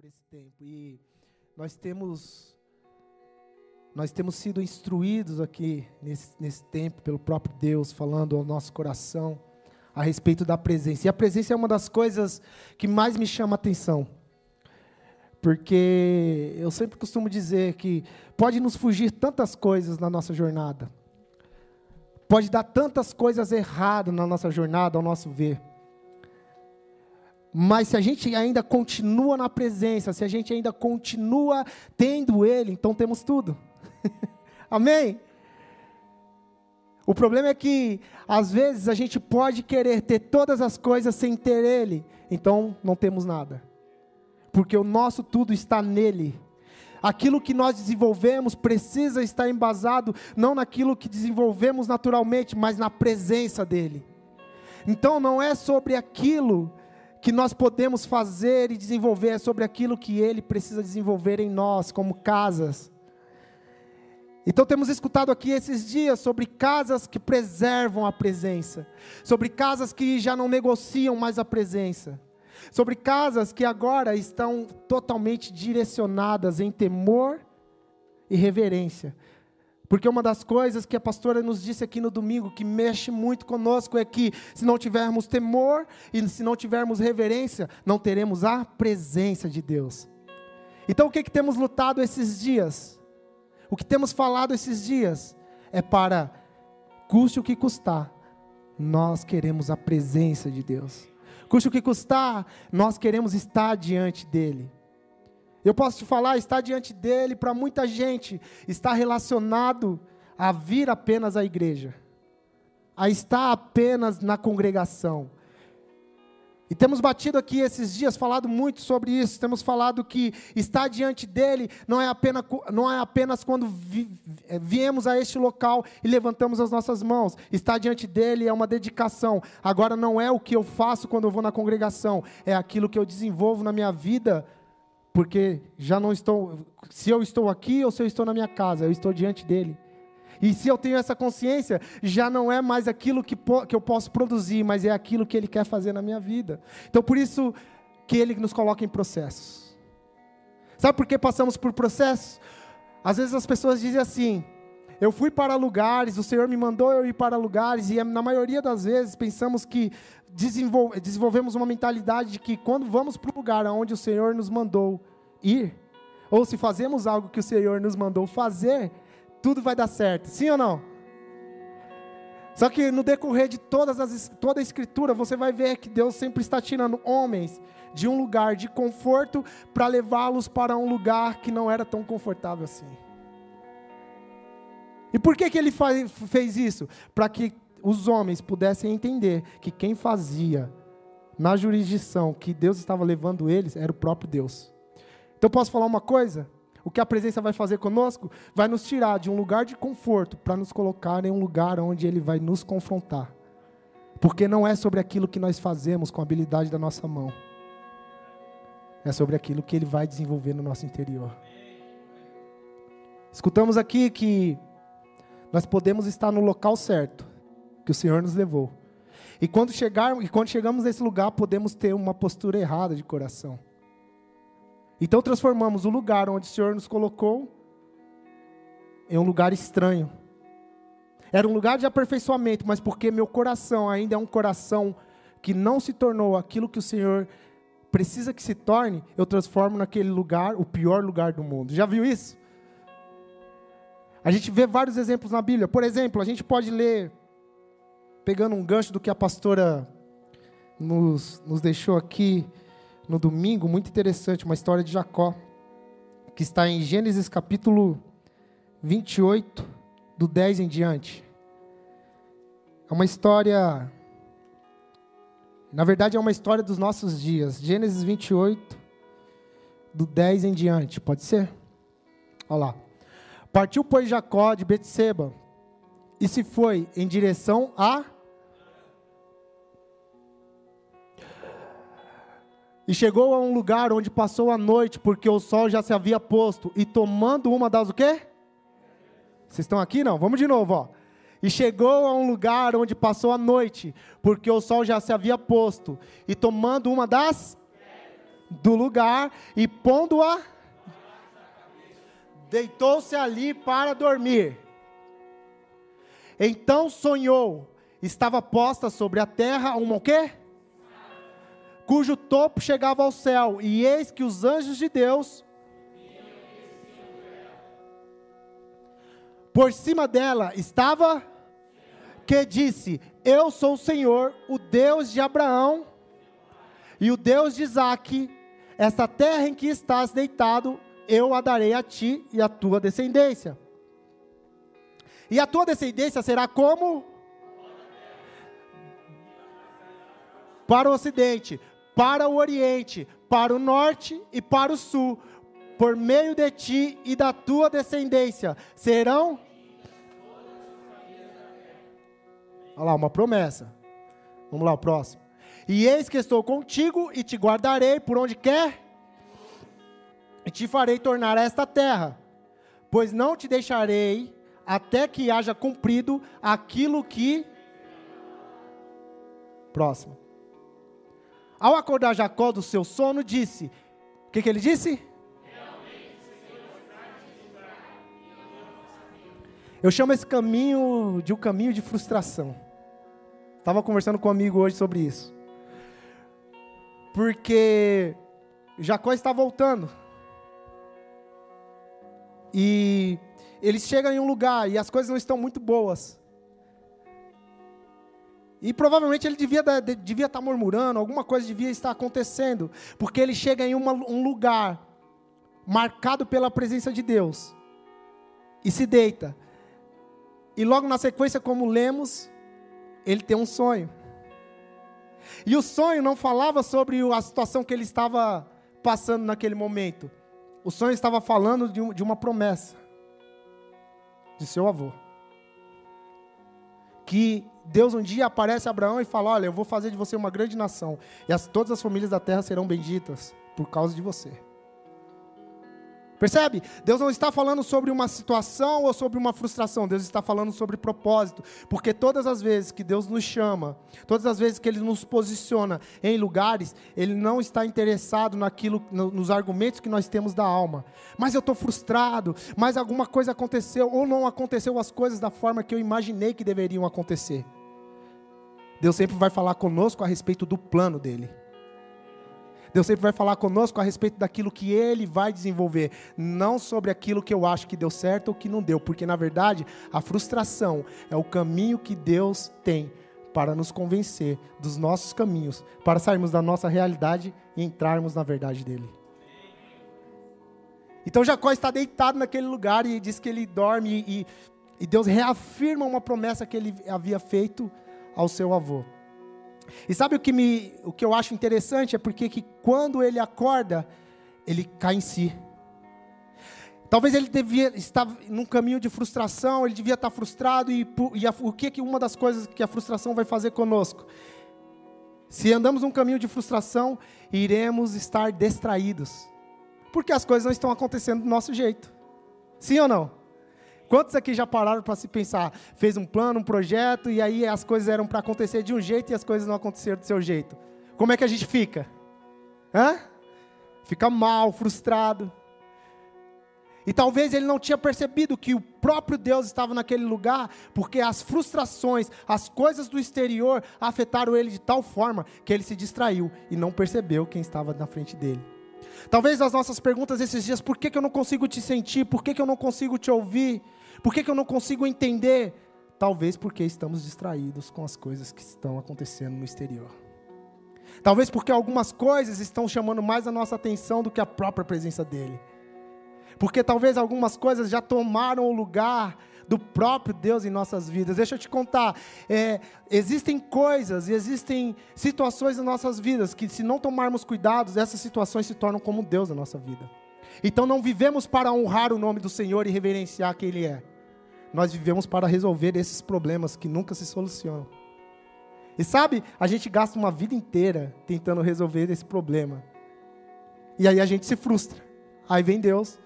por esse tempo e nós temos nós temos sido instruídos aqui nesse, nesse tempo pelo próprio Deus, falando ao nosso coração a respeito da presença. E a presença é uma das coisas que mais me chama a atenção. Porque eu sempre costumo dizer que pode nos fugir tantas coisas na nossa jornada. Pode dar tantas coisas erradas na nossa jornada, ao nosso ver. Mas se a gente ainda continua na presença, se a gente ainda continua tendo Ele, então temos tudo. Amém? O problema é que, às vezes, a gente pode querer ter todas as coisas sem ter Ele, então não temos nada. Porque o nosso tudo está nele. Aquilo que nós desenvolvemos precisa estar embasado não naquilo que desenvolvemos naturalmente, mas na presença dele. Então não é sobre aquilo que nós podemos fazer e desenvolver, é sobre aquilo que ele precisa desenvolver em nós, como casas. Então temos escutado aqui esses dias sobre casas que preservam a presença, sobre casas que já não negociam mais a presença, sobre casas que agora estão totalmente direcionadas em temor e reverência, porque uma das coisas que a pastora nos disse aqui no domingo, que mexe muito conosco, é que se não tivermos temor e se não tivermos reverência, não teremos a presença de Deus. Então o que, que temos lutado esses dias? O que temos falado esses dias é para, custe o que custar, nós queremos a presença de Deus. Custe o que custar, nós queremos estar diante dEle. Eu posso te falar, estar diante dele para muita gente está relacionado a vir apenas à igreja, a estar apenas na congregação. E temos batido aqui esses dias, falado muito sobre isso. Temos falado que estar diante dele não é apenas, não é apenas quando vi, é, viemos a este local e levantamos as nossas mãos. Estar diante dele é uma dedicação. Agora não é o que eu faço quando eu vou na congregação, é aquilo que eu desenvolvo na minha vida porque já não estou, se eu estou aqui ou se eu estou na minha casa, eu estou diante dele. E se eu tenho essa consciência, já não é mais aquilo que, que eu posso produzir, mas é aquilo que ele quer fazer na minha vida. Então por isso que ele nos coloca em processos. Sabe por que passamos por processos? Às vezes as pessoas dizem assim: eu fui para lugares, o Senhor me mandou eu ir para lugares, e na maioria das vezes pensamos que desenvolve, desenvolvemos uma mentalidade de que quando vamos para o lugar onde o Senhor nos mandou ir, ou se fazemos algo que o Senhor nos mandou fazer, tudo vai dar certo. Sim ou não? Só que no decorrer de todas as, toda a escritura, você vai ver que Deus sempre está tirando homens de um lugar de conforto para levá-los para um lugar que não era tão confortável assim. E por que, que ele faz, fez isso? Para que os homens pudessem entender que quem fazia na jurisdição que Deus estava levando eles era o próprio Deus. Então posso falar uma coisa? O que a presença vai fazer conosco vai nos tirar de um lugar de conforto para nos colocar em um lugar onde ele vai nos confrontar. Porque não é sobre aquilo que nós fazemos com a habilidade da nossa mão. É sobre aquilo que ele vai desenvolver no nosso interior. Escutamos aqui que nós podemos estar no local certo, que o Senhor nos levou. E quando, chegar, e quando chegamos nesse lugar, podemos ter uma postura errada de coração. Então transformamos o lugar onde o Senhor nos colocou em um lugar estranho. Era um lugar de aperfeiçoamento, mas porque meu coração ainda é um coração que não se tornou aquilo que o Senhor precisa que se torne, eu transformo naquele lugar o pior lugar do mundo. Já viu isso? A gente vê vários exemplos na Bíblia. Por exemplo, a gente pode ler pegando um gancho do que a pastora nos, nos deixou aqui no domingo, muito interessante, uma história de Jacó, que está em Gênesis capítulo 28, do 10 em diante. É uma história. Na verdade, é uma história dos nossos dias. Gênesis 28, do 10 em diante. Pode ser? Olha lá. Partiu, pois, Jacó de Betseba e se foi em direção a E chegou a um lugar onde passou a noite, porque o sol já se havia posto, e tomando uma das o quê? Vocês estão aqui não? Vamos de novo, ó. E chegou a um lugar onde passou a noite, porque o sol já se havia posto, e tomando uma das do lugar e pondo-a, deitou-se ali para dormir. Então sonhou, estava posta sobre a terra uma o quê? Cujo topo chegava ao céu, e eis que os anjos de Deus por cima dela estava que disse: Eu sou o Senhor, o Deus de Abraão e o Deus de Isaque. Esta terra em que estás deitado, eu a darei a ti e a tua descendência. E a tua descendência será como? Para o ocidente, para o oriente, para o norte e para o sul. Por meio de ti e da tua descendência serão Olha lá, uma promessa. Vamos lá, o próximo. E eis que estou contigo e te guardarei por onde quer, e te farei tornar esta terra, pois não te deixarei até que haja cumprido aquilo que. Próximo. Ao acordar Jacó do seu sono, disse: O que, que ele disse? Eu chamo esse caminho de um caminho de frustração. Estava conversando com um amigo hoje sobre isso. Porque Jacó está voltando. E ele chega em um lugar e as coisas não estão muito boas. E provavelmente ele devia, devia estar murmurando, alguma coisa devia estar acontecendo. Porque ele chega em uma, um lugar marcado pela presença de Deus. E se deita. E logo na sequência, como lemos, ele tem um sonho. E o sonho não falava sobre a situação que ele estava passando naquele momento. O sonho estava falando de, uma promessa de seu avô. Que Deus um dia aparece a Abraão e fala: Olha, eu vou fazer de você uma grande nação, e as, todas as famílias da terra serão benditas por causa de você. Percebe? Deus não está falando sobre uma situação ou sobre uma frustração, Deus está falando sobre propósito, porque todas as vezes que Deus nos chama, todas as vezes que Ele nos posiciona em lugares, Ele não está interessado naquilo, nos argumentos que nós temos da alma. Mas eu estou frustrado, mas alguma coisa aconteceu, ou não aconteceu as coisas da forma que eu imaginei que deveriam acontecer. Deus sempre vai falar conosco a respeito do plano dele. Deus sempre vai falar conosco a respeito daquilo que Ele vai desenvolver, não sobre aquilo que eu acho que deu certo ou que não deu, porque na verdade a frustração é o caminho que Deus tem para nos convencer dos nossos caminhos, para sairmos da nossa realidade e entrarmos na verdade dele. Então Jacó está deitado naquele lugar e diz que ele dorme e, e Deus reafirma uma promessa que ele havia feito ao seu avô. E sabe o que, me, o que eu acho interessante? É porque que quando ele acorda, ele cai em si. Talvez ele devia estar num caminho de frustração, ele devia estar frustrado, e, e a, o que, que uma das coisas que a frustração vai fazer conosco? Se andamos num caminho de frustração, iremos estar distraídos, porque as coisas não estão acontecendo do nosso jeito. Sim ou não? Quantos aqui já pararam para se pensar? Fez um plano, um projeto, e aí as coisas eram para acontecer de um jeito e as coisas não aconteceram do seu jeito. Como é que a gente fica? Hã? Fica mal, frustrado. E talvez ele não tinha percebido que o próprio Deus estava naquele lugar, porque as frustrações, as coisas do exterior afetaram ele de tal forma que ele se distraiu e não percebeu quem estava na frente dele. Talvez as nossas perguntas esses dias, por que, que eu não consigo te sentir? Por que, que eu não consigo te ouvir? Por que, que eu não consigo entender? Talvez porque estamos distraídos com as coisas que estão acontecendo no exterior. Talvez porque algumas coisas estão chamando mais a nossa atenção do que a própria presença dEle. Porque talvez algumas coisas já tomaram o lugar do próprio Deus em nossas vidas. Deixa eu te contar, é, existem coisas e existem situações em nossas vidas que, se não tomarmos cuidados, essas situações se tornam como Deus na nossa vida. Então não vivemos para honrar o nome do Senhor e reverenciar quem Ele é. Nós vivemos para resolver esses problemas que nunca se solucionam. E sabe, a gente gasta uma vida inteira tentando resolver esse problema. E aí a gente se frustra. Aí vem Deus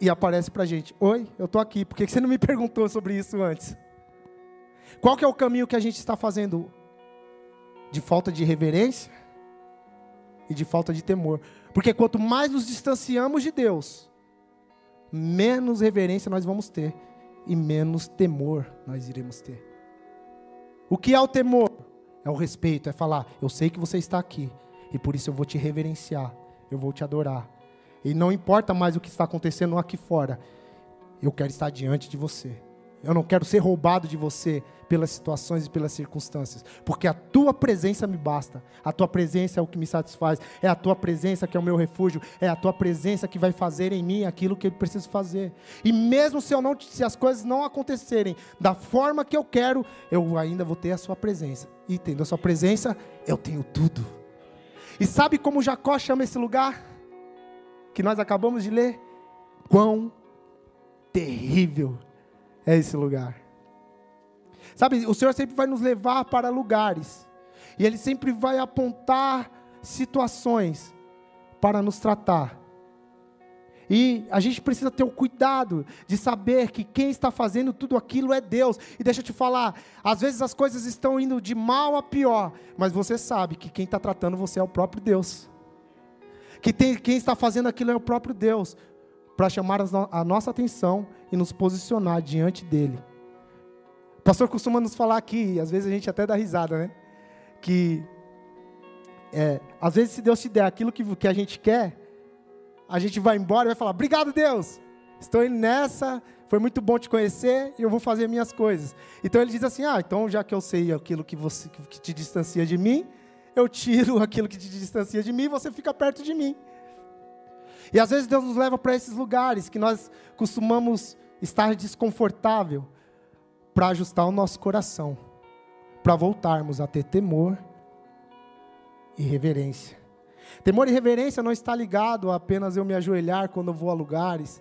e aparece para a gente: Oi, eu estou aqui, por que você não me perguntou sobre isso antes? Qual que é o caminho que a gente está fazendo? De falta de reverência? e de falta de temor. Porque quanto mais nos distanciamos de Deus, menos reverência nós vamos ter e menos temor nós iremos ter. O que é o temor? É o respeito, é falar: eu sei que você está aqui e por isso eu vou te reverenciar, eu vou te adorar. E não importa mais o que está acontecendo aqui fora, eu quero estar diante de você. Eu não quero ser roubado de você pelas situações e pelas circunstâncias, porque a tua presença me basta. A tua presença é o que me satisfaz. É a tua presença que é o meu refúgio. É a tua presença que vai fazer em mim aquilo que eu preciso fazer. E mesmo se eu não, se as coisas não acontecerem da forma que eu quero, eu ainda vou ter a sua presença. E tendo a sua presença, eu tenho tudo. E sabe como Jacó chama esse lugar que nós acabamos de ler? Quão terrível é esse lugar. Sabe, o Senhor sempre vai nos levar para lugares, e Ele sempre vai apontar situações para nos tratar. E a gente precisa ter o cuidado de saber que quem está fazendo tudo aquilo é Deus. E deixa eu te falar, às vezes as coisas estão indo de mal a pior, mas você sabe que quem está tratando você é o próprio Deus. Que tem, quem está fazendo aquilo é o próprio Deus para chamar a nossa atenção e nos posicionar diante dele. O pastor costuma nos falar aqui, às vezes a gente até dá risada, né? Que é, às vezes se Deus te der aquilo que, que a gente quer, a gente vai embora e vai falar: Obrigado, Deus, estou indo nessa, foi muito bom te conhecer e eu vou fazer minhas coisas. Então ele diz assim: Ah, então já que eu sei aquilo que, você, que te distancia de mim, eu tiro aquilo que te distancia de mim e você fica perto de mim. E às vezes Deus nos leva para esses lugares que nós costumamos estar desconfortável para ajustar o nosso coração, para voltarmos a ter temor e reverência. Temor e reverência não está ligado a apenas eu me ajoelhar quando eu vou a lugares,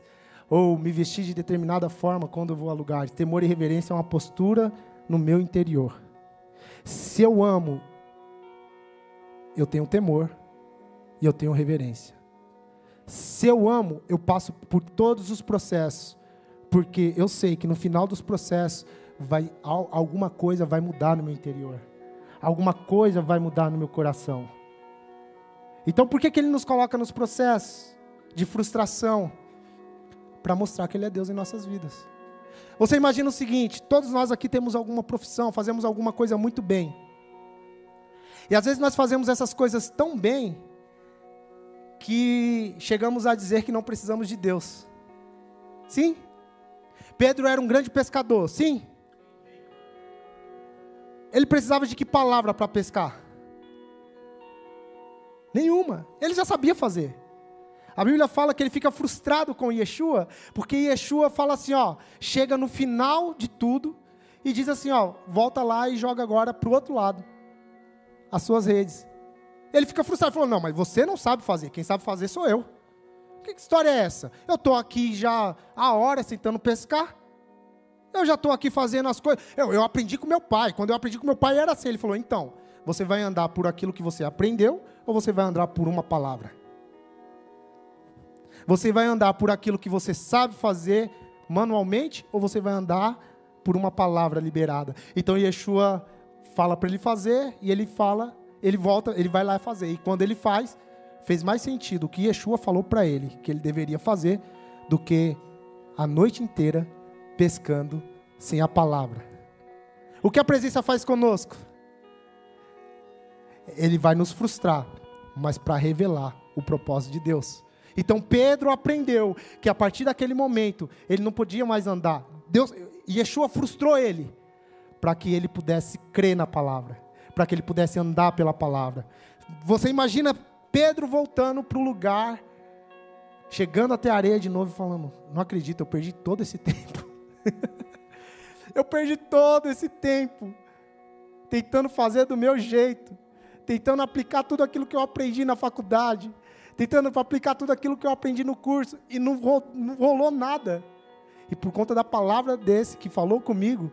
ou me vestir de determinada forma quando eu vou a lugares. Temor e reverência é uma postura no meu interior. Se eu amo, eu tenho temor e eu tenho reverência. Se eu amo, eu passo por todos os processos, porque eu sei que no final dos processos vai alguma coisa vai mudar no meu interior. Alguma coisa vai mudar no meu coração. Então, por que, que ele nos coloca nos processos de frustração? Para mostrar que ele é Deus em nossas vidas. Você imagina o seguinte: todos nós aqui temos alguma profissão, fazemos alguma coisa muito bem. E às vezes nós fazemos essas coisas tão bem que chegamos a dizer que não precisamos de Deus. Sim? Pedro era um grande pescador, sim? Ele precisava de que palavra para pescar? Nenhuma. Ele já sabia fazer. A Bíblia fala que ele fica frustrado com Yeshua, porque Yeshua fala assim, ó, chega no final de tudo e diz assim, ó, volta lá e joga agora para o outro lado as suas redes. Ele fica frustrado, falou: Não, mas você não sabe fazer, quem sabe fazer sou eu. Que história é essa? Eu estou aqui já há horas tentando pescar. Eu já estou aqui fazendo as coisas. Eu, eu aprendi com meu pai. Quando eu aprendi com meu pai era assim. Ele falou: Então, você vai andar por aquilo que você aprendeu ou você vai andar por uma palavra? Você vai andar por aquilo que você sabe fazer manualmente ou você vai andar por uma palavra liberada? Então Yeshua fala para ele fazer e ele fala ele volta, ele vai lá fazer. E quando ele faz, fez mais sentido o que Yeshua falou para ele que ele deveria fazer do que a noite inteira pescando sem a palavra. O que a presença faz conosco? Ele vai nos frustrar, mas para revelar o propósito de Deus. Então Pedro aprendeu que a partir daquele momento ele não podia mais andar. Deus, Yeshua frustrou ele para que ele pudesse crer na palavra para que ele pudesse andar pela palavra. Você imagina Pedro voltando para o lugar, chegando até a areia de novo e falando: Não acredito, eu perdi todo esse tempo. eu perdi todo esse tempo tentando fazer do meu jeito, tentando aplicar tudo aquilo que eu aprendi na faculdade, tentando aplicar tudo aquilo que eu aprendi no curso e não, rolou nada. E por conta da palavra desse que falou comigo,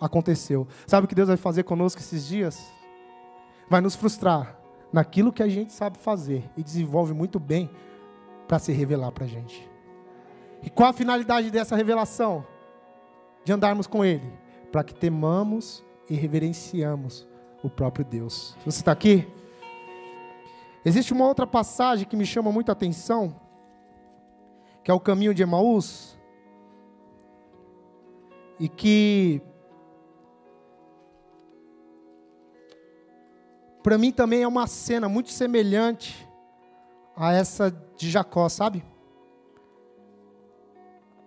aconteceu. Sabe o que Deus vai fazer conosco esses dias? Vai nos frustrar naquilo que a gente sabe fazer e desenvolve muito bem para se revelar para a gente. E qual a finalidade dessa revelação? De andarmos com Ele, para que temamos e reverenciamos o próprio Deus. Você está aqui? Existe uma outra passagem que me chama muita atenção, que é o caminho de Emaús, e que para mim também é uma cena muito semelhante a essa de Jacó, sabe?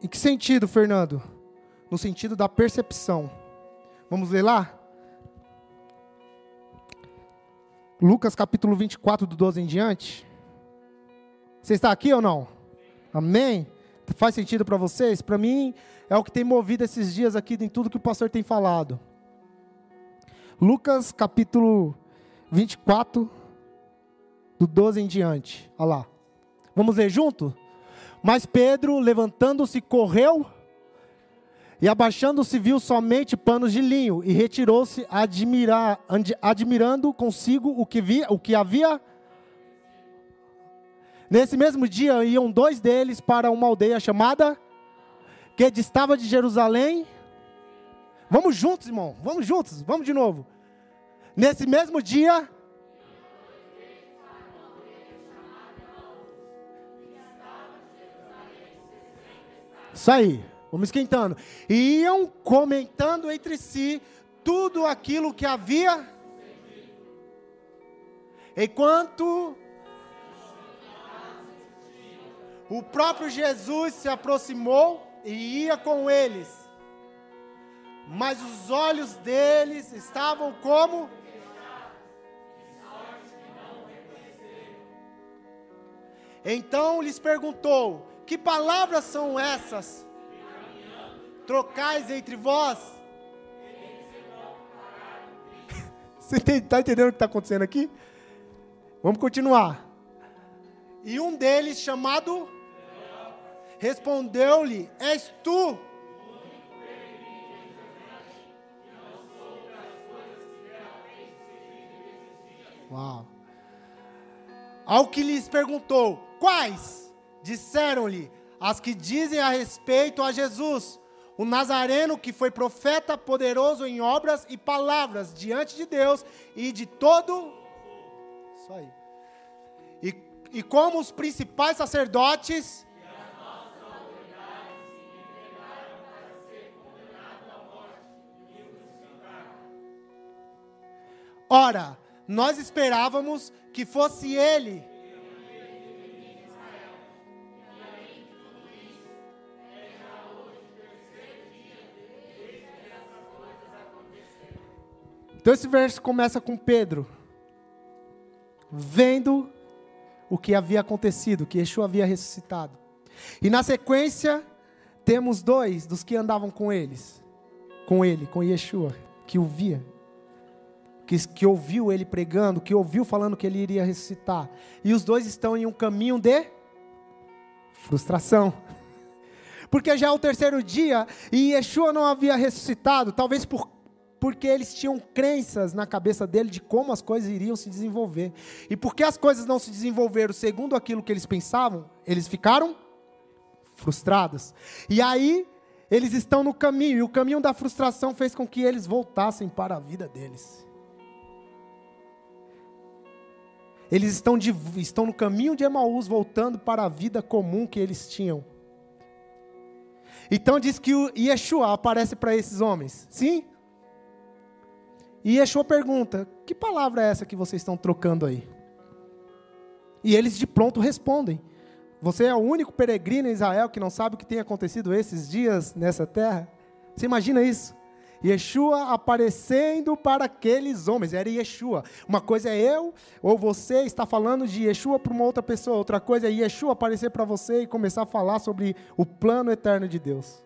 Em que sentido, Fernando? No sentido da percepção. Vamos ler lá? Lucas capítulo 24, do 12 em diante. Você está aqui ou não? Amém? Faz sentido para vocês? Para mim, é o que tem movido esses dias aqui em tudo que o pastor tem falado. Lucas capítulo 24, do 12 em diante. Olha lá. Vamos ler junto? Mas Pedro, levantando-se, correu e abaixando-se, viu somente panos de linho e retirou-se, admirando consigo o que, via, o que havia. Nesse mesmo dia iam dois deles para uma aldeia chamada que distava de Jerusalém. Vamos juntos, irmão, vamos juntos, vamos de novo. Nesse mesmo dia, Isso aí, vamos esquentando. E iam comentando entre si tudo aquilo que havia. Enquanto o próprio Jesus se aproximou e ia com eles, mas os olhos deles estavam como Então lhes perguntou: que palavras são essas? Trocais entre vós? Você está entendendo o que está acontecendo aqui? Vamos continuar. E um deles, chamado, respondeu-lhe: És tu? Uau. Ao que lhes perguntou: Quais? Disseram-lhe as que dizem a respeito a Jesus, o Nazareno que foi profeta poderoso em obras e palavras diante de Deus e de todo. Isso aí. E, e como os principais sacerdotes. Ora, nós esperávamos que fosse ele Então esse verso começa com Pedro vendo o que havia acontecido, que Yeshua havia ressuscitado. E na sequência temos dois dos que andavam com eles, com ele, com Yeshua, que o via, que, que ouviu ele pregando, que ouviu falando que ele iria ressuscitar. E os dois estão em um caminho de frustração. Porque já é o terceiro dia e Yeshua não havia ressuscitado, talvez por porque eles tinham crenças na cabeça dele de como as coisas iriam se desenvolver. E porque as coisas não se desenvolveram segundo aquilo que eles pensavam, eles ficaram frustrados. E aí, eles estão no caminho, e o caminho da frustração fez com que eles voltassem para a vida deles. Eles estão, de, estão no caminho de Emaús, voltando para a vida comum que eles tinham. Então diz que o Yeshua aparece para esses homens. Sim? E Yeshua pergunta: Que palavra é essa que vocês estão trocando aí? E eles de pronto respondem: Você é o único peregrino em Israel que não sabe o que tem acontecido esses dias nessa terra? Você imagina isso? Yeshua aparecendo para aqueles homens, era Yeshua. Uma coisa é eu ou você está falando de Yeshua para uma outra pessoa, outra coisa é Yeshua aparecer para você e começar a falar sobre o plano eterno de Deus.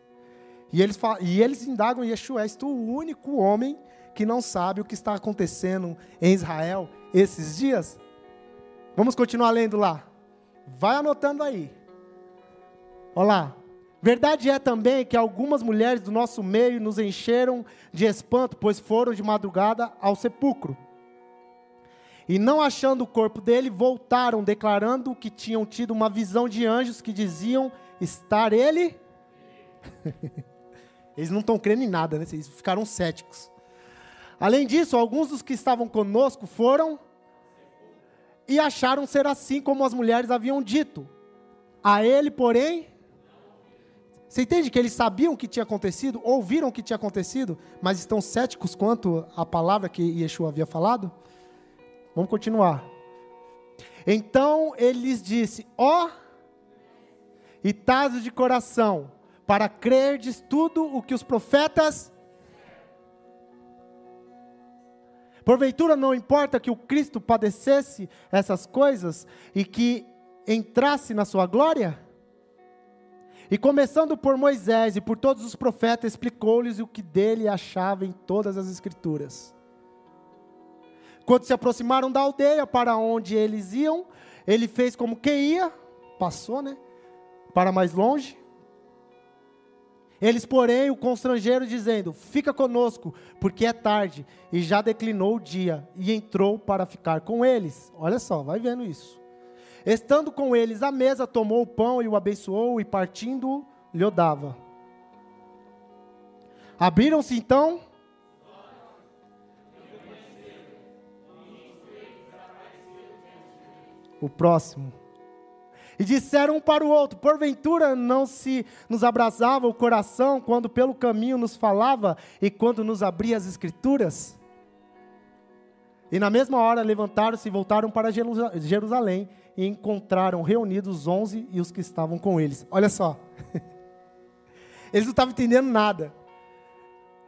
E eles, e eles indagam Yeshua, és tu o único homem que não sabe o que está acontecendo em Israel esses dias? Vamos continuar lendo lá. Vai anotando aí. Olha lá. Verdade é também que algumas mulheres do nosso meio nos encheram de espanto, pois foram de madrugada ao sepulcro. E não achando o corpo dele, voltaram, declarando que tinham tido uma visão de anjos que diziam estar ele. Eles não estão crendo em nada, né? Eles ficaram céticos. Além disso, alguns dos que estavam conosco foram e acharam ser assim como as mulheres haviam dito. A ele, porém, você entende que eles sabiam o que tinha acontecido, ouviram o que tinha acontecido, mas estão céticos quanto à palavra que Yeshua havia falado? Vamos continuar. Então ele lhes disse: Ó, oh, e tasos de coração, para crerdes tudo o que os profetas. Porventura não importa que o Cristo padecesse essas coisas e que entrasse na sua glória? E começando por Moisés e por todos os profetas, explicou-lhes o que dele achava em todas as Escrituras. Quando se aproximaram da aldeia para onde eles iam, ele fez como que ia, passou, né? Para mais longe. Eles, porém, o constrangeram, dizendo: Fica conosco, porque é tarde, e já declinou o dia, e entrou para ficar com eles. Olha só, vai vendo isso. Estando com eles à mesa, tomou o pão e o abençoou, e partindo, lhe dava. Abriram-se então. O próximo. E disseram um para o outro: Porventura não se nos abrasava o coração quando pelo caminho nos falava e quando nos abria as Escrituras? E na mesma hora levantaram-se e voltaram para Jerusalém e encontraram reunidos os onze e os que estavam com eles. Olha só. Eles não estavam entendendo nada.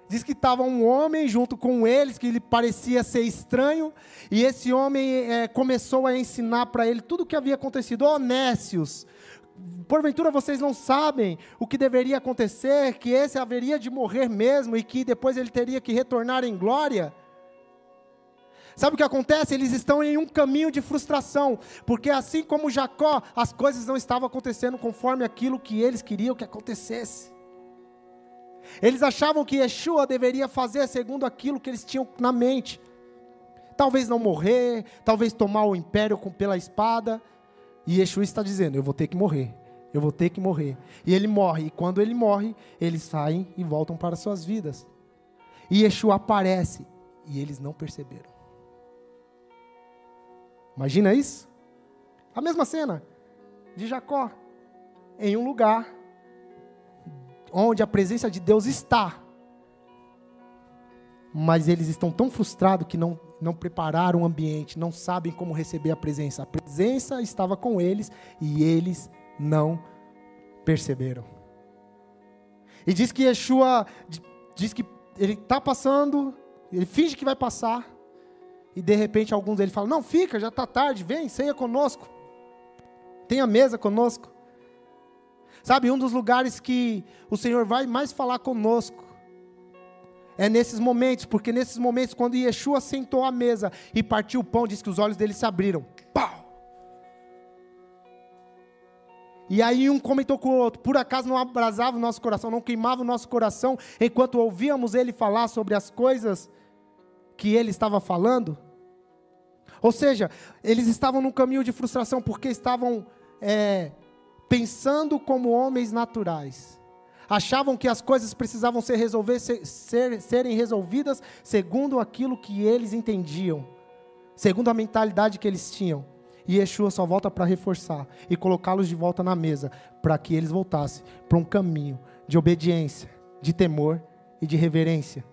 Diz que estava um homem junto com eles, que ele parecia ser estranho, e esse homem é, começou a ensinar para ele tudo o que havia acontecido. Oh, Nécios, porventura vocês não sabem o que deveria acontecer, que esse haveria de morrer mesmo e que depois ele teria que retornar em glória? Sabe o que acontece? Eles estão em um caminho de frustração, porque assim como Jacó, as coisas não estavam acontecendo conforme aquilo que eles queriam que acontecesse. Eles achavam que Yeshua deveria fazer segundo aquilo que eles tinham na mente. Talvez não morrer, talvez tomar o império com, pela espada. E Yeshua está dizendo: Eu vou ter que morrer. Eu vou ter que morrer. E ele morre. E quando ele morre, eles saem e voltam para suas vidas. E Yeshua aparece. E eles não perceberam. Imagina isso? A mesma cena de Jacó em um lugar onde a presença de Deus está. Mas eles estão tão frustrados que não, não prepararam o ambiente, não sabem como receber a presença. A presença estava com eles e eles não perceberam. E diz que Yeshua, diz que ele está passando, ele finge que vai passar, e de repente alguns deles falam: Não, fica, já está tarde, vem, ceia conosco. Tenha mesa conosco. Sabe, um dos lugares que o Senhor vai mais falar conosco é nesses momentos, porque nesses momentos, quando Yeshua sentou à mesa e partiu o pão, diz que os olhos dele se abriram. Pau! E aí um comentou com o outro: por acaso não abrasava o nosso coração, não queimava o nosso coração enquanto ouvíamos ele falar sobre as coisas que ele estava falando? Ou seja, eles estavam num caminho de frustração porque estavam é, pensando como homens naturais. Achavam que as coisas precisavam ser, resolver, ser, ser, serem resolvidas segundo aquilo que eles entendiam, segundo a mentalidade que eles tinham. E Yeshua só volta para reforçar e colocá-los de volta na mesa, para que eles voltassem para um caminho de obediência, de temor e de reverência.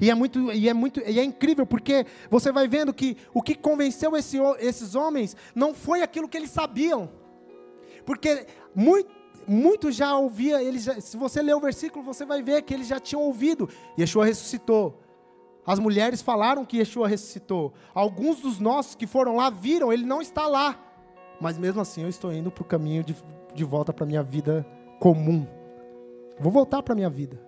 E é muito, e é muito, e é incrível porque você vai vendo que o que convenceu esse, esses homens não foi aquilo que eles sabiam, porque muito, muito já ouvia, eles já, se você ler o versículo, você vai ver que eles já tinham ouvido. Yeshua ressuscitou. As mulheres falaram que Yeshua ressuscitou. Alguns dos nossos que foram lá viram, ele não está lá. Mas mesmo assim eu estou indo para o caminho de, de volta para a minha vida comum. Vou voltar para a minha vida.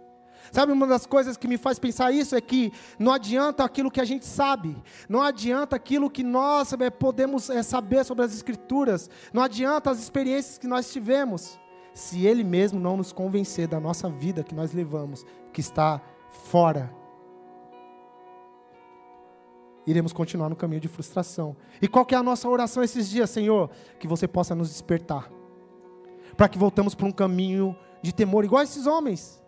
Sabe, uma das coisas que me faz pensar isso é que não adianta aquilo que a gente sabe, não adianta aquilo que nós é, podemos é, saber sobre as Escrituras, não adianta as experiências que nós tivemos, se Ele mesmo não nos convencer da nossa vida que nós levamos, que está fora. Iremos continuar no caminho de frustração. E qual que é a nossa oração esses dias, Senhor? Que você possa nos despertar. Para que voltamos para um caminho de temor, igual esses homens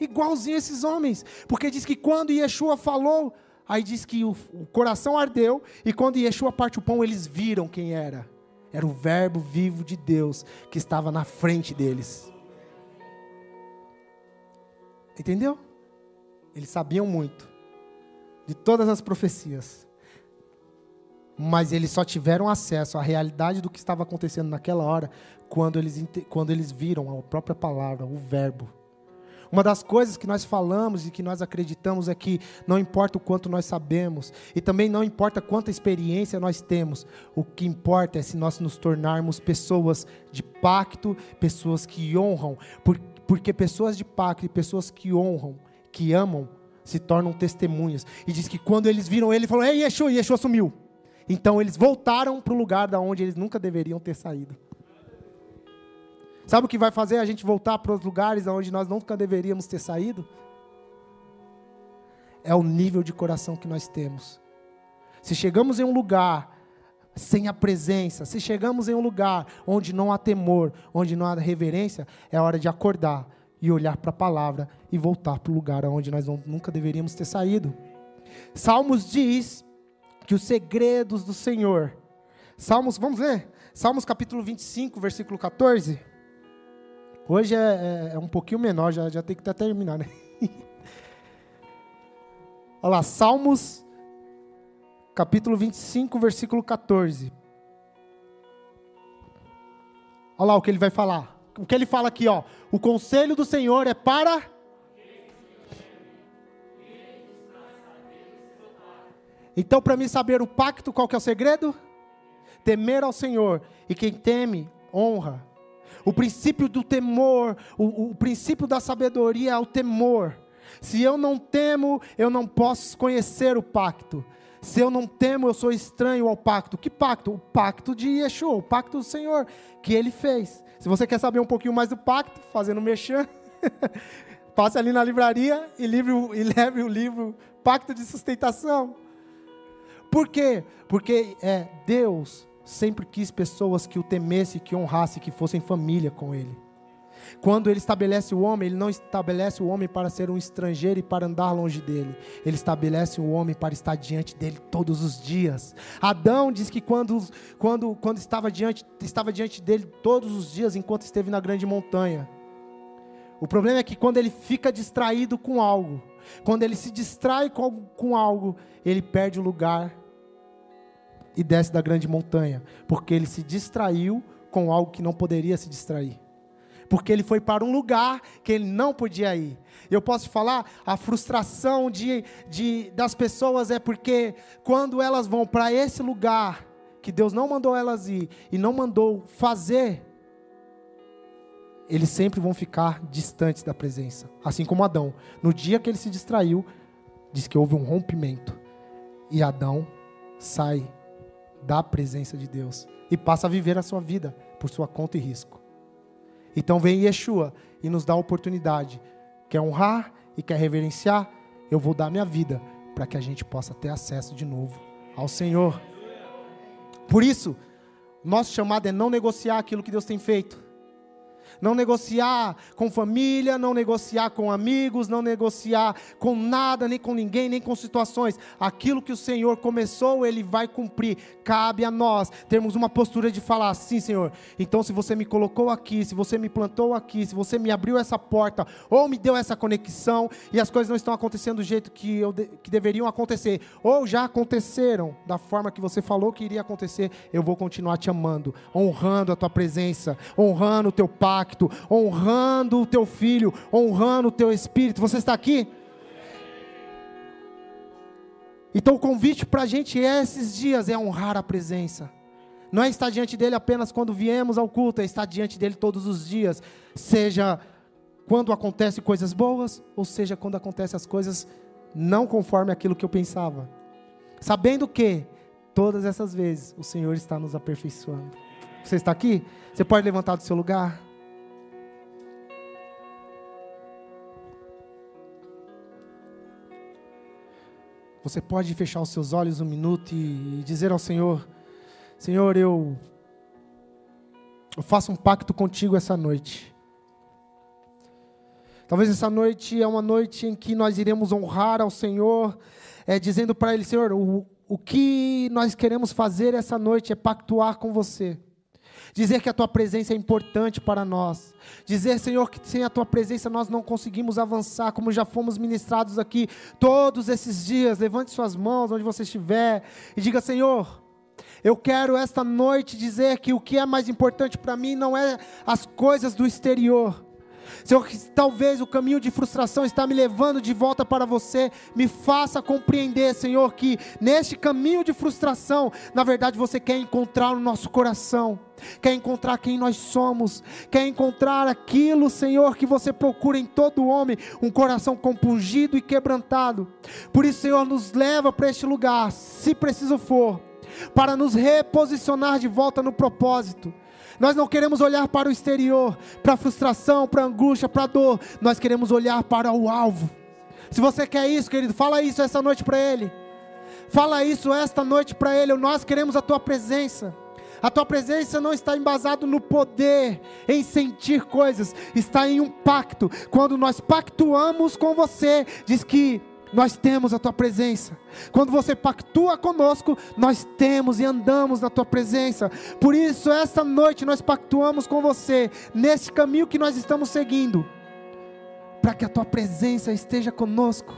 igualzinho a esses homens, porque diz que quando Yeshua falou, aí diz que o, o coração ardeu, e quando Yeshua parte o pão, eles viram quem era. Era o Verbo vivo de Deus que estava na frente deles. Entendeu? Eles sabiam muito de todas as profecias. Mas eles só tiveram acesso à realidade do que estava acontecendo naquela hora quando eles, quando eles viram a própria palavra, o Verbo. Uma das coisas que nós falamos e que nós acreditamos é que não importa o quanto nós sabemos, e também não importa quanta experiência nós temos, o que importa é se nós nos tornarmos pessoas de pacto, pessoas que honram, porque pessoas de pacto e pessoas que honram, que amam, se tornam testemunhas. E diz que quando eles viram ele, falou: Ei, Yeshua, Yeshua sumiu. Então eles voltaram para o lugar da onde eles nunca deveriam ter saído. Sabe o que vai fazer a gente voltar para os lugares onde nós nunca deveríamos ter saído? É o nível de coração que nós temos. Se chegamos em um lugar sem a presença, se chegamos em um lugar onde não há temor, onde não há reverência, é hora de acordar e olhar para a palavra e voltar para o lugar onde nós nunca deveríamos ter saído. Salmos diz que os segredos do Senhor. Salmos, vamos ler? Salmos capítulo 25, versículo 14. Hoje é, é, é, um pouquinho menor, já, já tem que até terminar, né? Olha lá, Salmos, capítulo 25, versículo 14. Olha lá o que ele vai falar. O que ele fala aqui, ó. O conselho do Senhor é para. Então, para mim saber o pacto, qual que é o segredo? Temer ao Senhor. E quem teme, honra. O princípio do temor, o, o princípio da sabedoria é o temor. Se eu não temo, eu não posso conhecer o pacto. Se eu não temo, eu sou estranho ao pacto. Que pacto? O pacto de Yeshua, o pacto do Senhor, que ele fez. Se você quer saber um pouquinho mais do pacto, fazendo mexer, passe ali na livraria e, livre, e leve o livro Pacto de Sustentação. Por quê? Porque é Deus sempre quis pessoas que o temessem, que honrassem, que fossem família com ele. Quando ele estabelece o homem, ele não estabelece o homem para ser um estrangeiro e para andar longe dele. Ele estabelece o homem para estar diante dele todos os dias. Adão diz que quando, quando, quando estava, diante, estava diante dele todos os dias, enquanto esteve na grande montanha. O problema é que quando ele fica distraído com algo, quando ele se distrai com, com algo, ele perde o lugar e desce da grande montanha, porque ele se distraiu com algo que não poderia se distrair. Porque ele foi para um lugar que ele não podia ir. Eu posso falar, a frustração de, de, das pessoas é porque quando elas vão para esse lugar que Deus não mandou elas ir e não mandou fazer, eles sempre vão ficar distantes da presença. Assim como Adão. No dia que ele se distraiu, diz que houve um rompimento. E Adão sai da presença de Deus e passa a viver a sua vida por sua conta e risco. Então vem Yeshua e nos dá a oportunidade, quer honrar e quer reverenciar, eu vou dar minha vida para que a gente possa ter acesso de novo ao Senhor. Por isso, nosso chamado é não negociar aquilo que Deus tem feito não negociar com família, não negociar com amigos, não negociar com nada, nem com ninguém, nem com situações. Aquilo que o Senhor começou, Ele vai cumprir. Cabe a nós termos uma postura de falar assim, Senhor. Então, se você me colocou aqui, se você me plantou aqui, se você me abriu essa porta, ou me deu essa conexão, e as coisas não estão acontecendo do jeito que, eu de, que deveriam acontecer, ou já aconteceram da forma que você falou que iria acontecer, eu vou continuar te amando, honrando a tua presença, honrando o teu pacto pacto, honrando o teu filho, honrando o teu espírito. Você está aqui? Então o convite para a gente esses dias é honrar a presença. Não é estar diante dele apenas quando viemos ao culto, é estar diante dele todos os dias. Seja quando acontecem coisas boas, ou seja quando acontecem as coisas não conforme aquilo que eu pensava. Sabendo que todas essas vezes o Senhor está nos aperfeiçoando. Você está aqui? Você pode levantar do seu lugar? Você pode fechar os seus olhos um minuto e dizer ao Senhor: Senhor, eu, eu faço um pacto contigo essa noite. Talvez essa noite é uma noite em que nós iremos honrar ao Senhor, é, dizendo para Ele: Senhor, o, o que nós queremos fazer essa noite é pactuar com você. Dizer que a tua presença é importante para nós. Dizer, Senhor, que sem a tua presença nós não conseguimos avançar, como já fomos ministrados aqui todos esses dias. Levante suas mãos onde você estiver e diga: Senhor, eu quero esta noite dizer que o que é mais importante para mim não é as coisas do exterior. Senhor, que talvez o caminho de frustração está me levando de volta para você, me faça compreender, Senhor, que neste caminho de frustração, na verdade você quer encontrar o nosso coração, quer encontrar quem nós somos, quer encontrar aquilo, Senhor, que você procura em todo homem, um coração compungido e quebrantado. Por isso, Senhor, nos leva para este lugar, se preciso for para nos reposicionar de volta no propósito. Nós não queremos olhar para o exterior, para a frustração, para a angústia, para a dor. Nós queremos olhar para o alvo. Se você quer isso, querido, fala isso essa noite para Ele. Fala isso esta noite para Ele. Nós queremos a Tua presença. A tua presença não está embasado no poder, em sentir coisas, está em um pacto. Quando nós pactuamos com você, diz que nós temos a tua presença. Quando você pactua conosco, nós temos e andamos na tua presença. Por isso, esta noite nós pactuamos com você, neste caminho que nós estamos seguindo, para que a tua presença esteja conosco.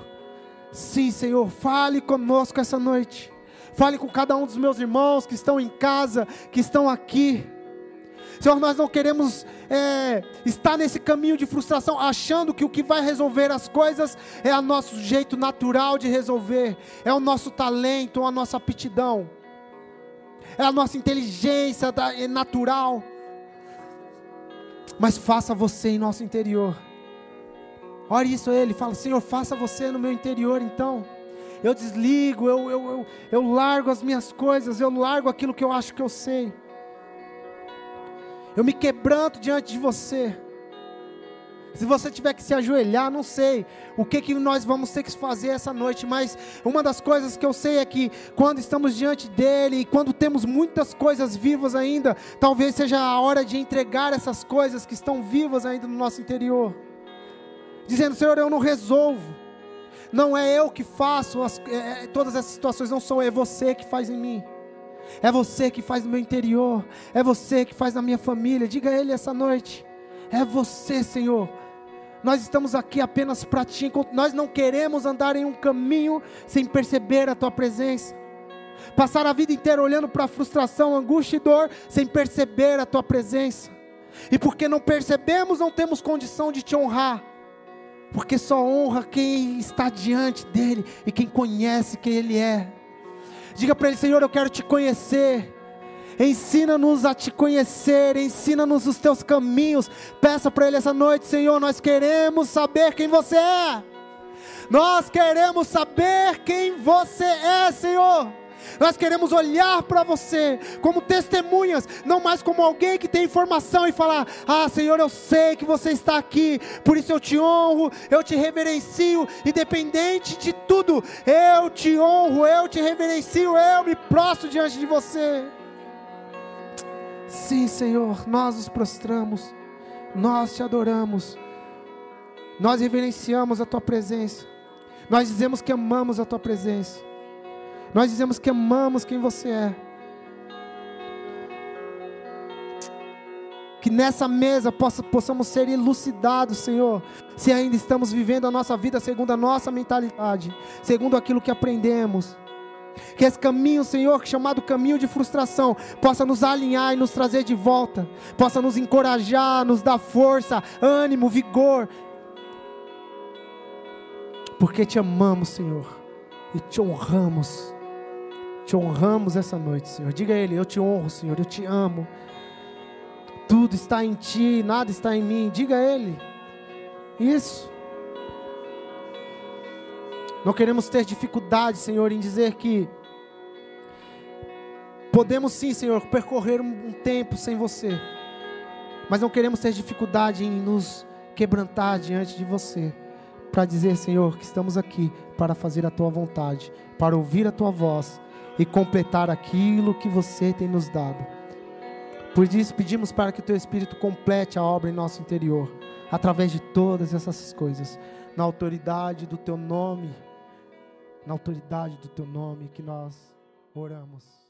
Sim, Senhor, fale conosco essa noite. Fale com cada um dos meus irmãos que estão em casa, que estão aqui. Senhor, nós não queremos é, estar nesse caminho de frustração, achando que o que vai resolver as coisas é o nosso jeito natural de resolver, é o nosso talento, a nossa aptidão, é a nossa inteligência é natural. Mas faça você em nosso interior. Ore isso a Ele, fala, Senhor, faça você no meu interior então. Eu desligo, eu, eu, eu, eu largo as minhas coisas, eu largo aquilo que eu acho que eu sei. Eu me quebranto diante de você. Se você tiver que se ajoelhar, não sei o que, que nós vamos ter que fazer essa noite, mas uma das coisas que eu sei é que quando estamos diante dEle e quando temos muitas coisas vivas ainda, talvez seja a hora de entregar essas coisas que estão vivas ainda no nosso interior, dizendo: Senhor, eu não resolvo, não é eu que faço as, é, é todas essas situações, não sou, é você que faz em mim. É você que faz no meu interior. É você que faz na minha família. Diga a Ele essa noite. É você, Senhor. Nós estamos aqui apenas para Ti. Nós não queremos andar em um caminho sem perceber a Tua presença. Passar a vida inteira olhando para a frustração, angústia e dor, sem perceber a Tua presença. E porque não percebemos, não temos condição de Te honrar. Porque só honra quem está diante dEle e quem conhece quem Ele é. Diga para Ele: Senhor, eu quero te conhecer. Ensina-nos a te conhecer, ensina-nos os teus caminhos. Peça para Ele essa noite, Senhor, nós queremos saber quem você é. Nós queremos saber quem você é, Senhor. Nós queremos olhar para você como testemunhas, não mais como alguém que tem informação e falar: Ah, Senhor, eu sei que você está aqui, por isso eu te honro, eu te reverencio, independente de tudo, eu te honro, eu te reverencio, eu me prostro diante de você. Sim, Senhor, nós nos prostramos, nós te adoramos, nós reverenciamos a tua presença, nós dizemos que amamos a tua presença. Nós dizemos que amamos quem você é. Que nessa mesa possa, possamos ser elucidados, Senhor, se ainda estamos vivendo a nossa vida segundo a nossa mentalidade, segundo aquilo que aprendemos. Que esse caminho, Senhor, chamado caminho de frustração, possa nos alinhar e nos trazer de volta, possa nos encorajar, nos dar força, ânimo, vigor, porque te amamos, Senhor, e te honramos te honramos essa noite, Senhor. Diga a Ele: Eu te honro, Senhor, eu te amo. Tudo está em Ti, nada está em mim. Diga a Ele. Isso. Não queremos ter dificuldade, Senhor, em dizer que podemos sim, Senhor, percorrer um tempo sem você, mas não queremos ter dificuldade em nos quebrantar diante de você, para dizer, Senhor, que estamos aqui para fazer a tua vontade, para ouvir a tua voz e completar aquilo que você tem nos dado. Por isso pedimos para que o teu Espírito complete a obra em nosso interior, através de todas essas coisas, na autoridade do teu nome, na autoridade do teu nome que nós oramos.